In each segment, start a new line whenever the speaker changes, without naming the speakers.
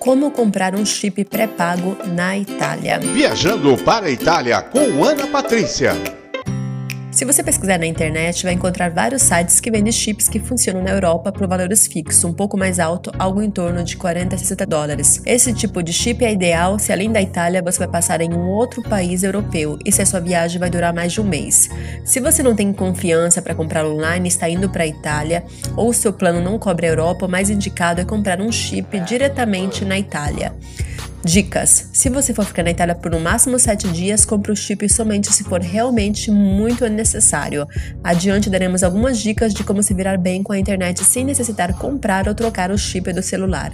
Como comprar um chip pré-pago na Itália.
Viajando para a Itália com Ana Patrícia.
Se você pesquisar na internet, vai encontrar vários sites que vendem chips que funcionam na Europa por valores fixos, um pouco mais alto, algo em torno de 40 a 60 dólares. Esse tipo de chip é ideal se além da Itália você vai passar em um outro país europeu e se a sua viagem vai durar mais de um mês. Se você não tem confiança para comprar online está indo para a Itália, ou seu plano não cobre a Europa, o mais indicado é comprar um chip diretamente na Itália. Dicas: se você for ficar na Itália por no máximo 7 dias, compre o chip somente se for realmente muito necessário. Adiante daremos algumas dicas de como se virar bem com a internet sem necessitar comprar ou trocar o chip do celular.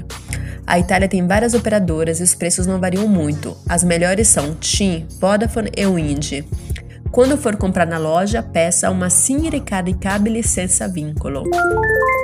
A Itália tem várias operadoras e os preços não variam muito. As melhores são TIM, Vodafone e Wind. Quando for comprar na loja, peça uma SIM ricaricabile senza vincolo.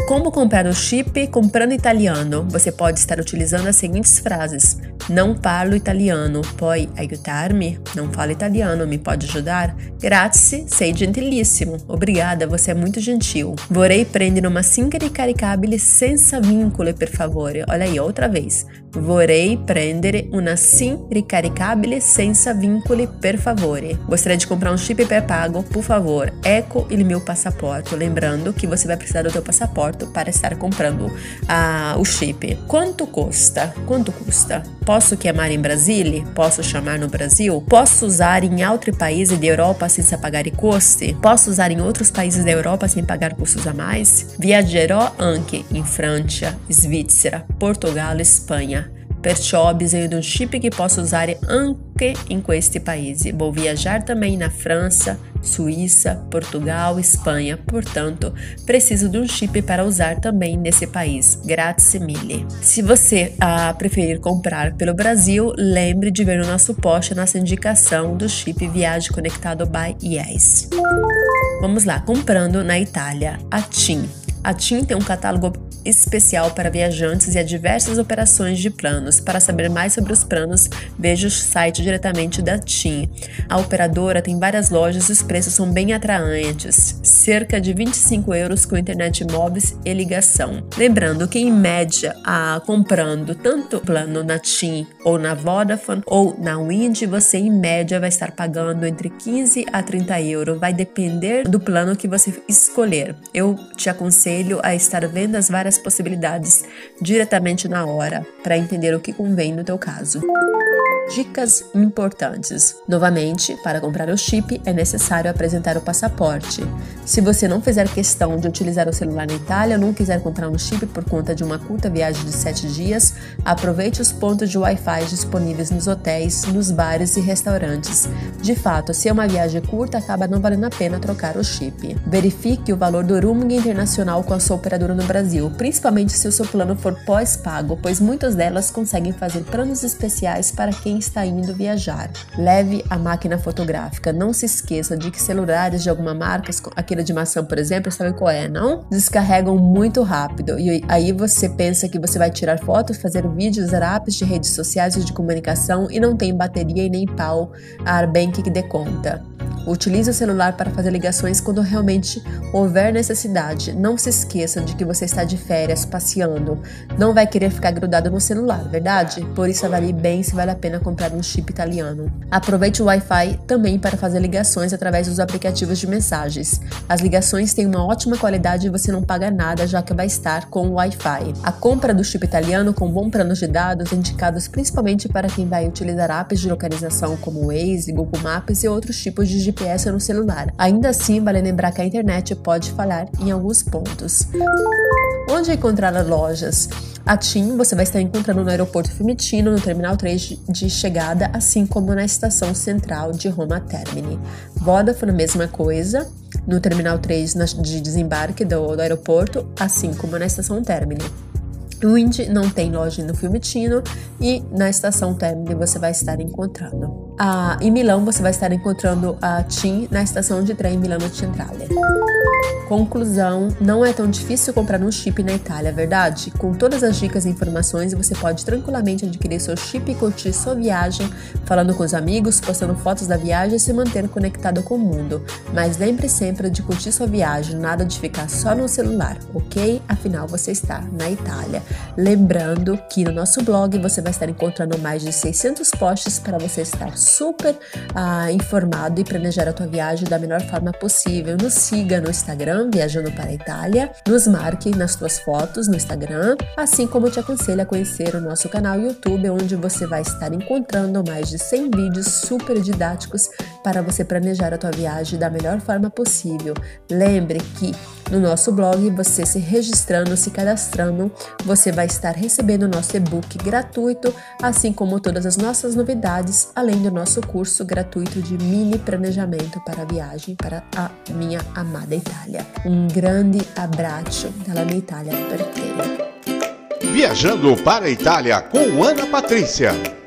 Como comprar o chip comprando italiano? Você pode estar utilizando as seguintes frases: Não falo italiano, puoi aiutarmi? Não falo italiano, me pode ajudar? Grazie, sei gentilissimo. Obrigada, você é muito gentil. Vorrei prendere uma SIM ricaricabile senza vincolo, per favore. Olha aí, outra vez. Vorrei prendere una SIM ricaricabile senza vincoli, per favore. Gostaria de comprar um chip pré-pago, por favor. Eco il mio passaporto. Lembrando que você vai precisar do seu passaporte para estar comprando uh, o chip. Quanto custa? Quanto custa? Posso chiamar em Brasília? Posso chamar no Brasil? Posso usar em outro país da Europa sem pagar custi? Posso usar em outros países da Europa sem pagar custos a mais? Viaggerò anche in Francia, Svizzera, Portugal Espanha. Perciò bisogno di un chip che posso usare anche in questi paesi. Vou viajar também na França, Suíça, Portugal, Espanha. Portanto, preciso de um chip para usar também nesse país. Grazie mille. Se você ah, preferir comprar pelo Brasil, lembre de ver no nosso post a nossa indicação do chip Viagem Conectado by Yes. Vamos lá, comprando na Itália, a TIM. A TIM tem um catálogo especial para viajantes e há diversas operações de planos. Para saber mais sobre os planos, veja o site diretamente da TIM. A operadora tem várias lojas e os preços são bem atraentes, cerca de 25 euros com internet móveis e ligação. Lembrando que, em média, a, comprando tanto plano na TIM ou na Vodafone ou na Wind, você, em média, vai estar pagando entre 15 a 30 euros. Vai depender do plano que você escolher. Eu te aconselho a estar vendo as várias várias possibilidades diretamente na hora para entender o que convém no teu caso. Dicas importantes. Novamente, para comprar o chip é necessário apresentar o passaporte. Se você não fizer questão de utilizar o celular na Itália ou não quiser comprar um chip por conta de uma curta viagem de 7 dias, aproveite os pontos de Wi-Fi disponíveis nos hotéis, nos bares e restaurantes. De fato, se é uma viagem curta, acaba não valendo a pena trocar o chip. Verifique o valor do roaming internacional com a sua operadora no Brasil, principalmente se o seu plano for pós-pago, pois muitas delas conseguem fazer planos especiais para quem está indo viajar. Leve a máquina fotográfica. Não se esqueça de que celulares de alguma marca, aquele de maçã, por exemplo, sabe qual é, não? Descarregam muito rápido e aí você pensa que você vai tirar fotos, fazer vídeos, usar apps de redes sociais e de comunicação e não tem bateria e nem pau a Arbank que dê conta. Utilize o celular para fazer ligações quando realmente houver necessidade. Não se esqueça de que você está de férias, passeando. Não vai querer ficar grudado no celular, verdade? Por isso avalie bem se vale a pena comprar um chip italiano. Aproveite o Wi-Fi também para fazer ligações através dos aplicativos de mensagens. As ligações têm uma ótima qualidade e você não paga nada, já que vai estar com o Wi-Fi. A compra do chip italiano com bom plano de dados indicados principalmente para quem vai utilizar apps de localização como Waze, Google Maps e outros tipos de no celular. Ainda assim, vale lembrar que a internet pode falhar em alguns pontos. Onde encontrar as lojas? A TIM você vai estar encontrando no aeroporto Fiumicino, no terminal 3 de chegada, assim como na estação central de Roma Termini. Vodafone, mesma coisa, no terminal 3 de desembarque do, do aeroporto, assim como na estação Termini. Wind não tem loja no Fiumicino e na estação Termini você vai estar encontrando. Ah, em Milão você vai estar encontrando a TIM na estação de trem Milano Centrale. Conclusão: não é tão difícil comprar um chip na Itália, é verdade? Com todas as dicas e informações, você pode tranquilamente adquirir seu chip e curtir sua viagem, falando com os amigos, postando fotos da viagem e se manter conectado com o mundo. Mas lembre sempre de curtir sua viagem, nada de ficar só no celular, ok? Afinal, você está na Itália. Lembrando que no nosso blog você vai estar encontrando mais de 600 posts para você estar super ah, informado e planejar a tua viagem da melhor forma possível. Nos siga no Instagram Instagram, Viajando para a Itália. Nos marque nas suas fotos no Instagram, assim como te aconselho a conhecer o nosso canal YouTube, onde você vai estar encontrando mais de 100 vídeos super didáticos para você planejar a tua viagem da melhor forma possível. Lembre que no nosso blog, você se registrando, se cadastrando, você vai estar recebendo o nosso e-book gratuito, assim como todas as nossas novidades, além do nosso curso gratuito de mini planejamento para a viagem para a minha amada Itália. Um grande abraço dalla mia Italia per te.
Viajando para a Itália com Ana Patrícia.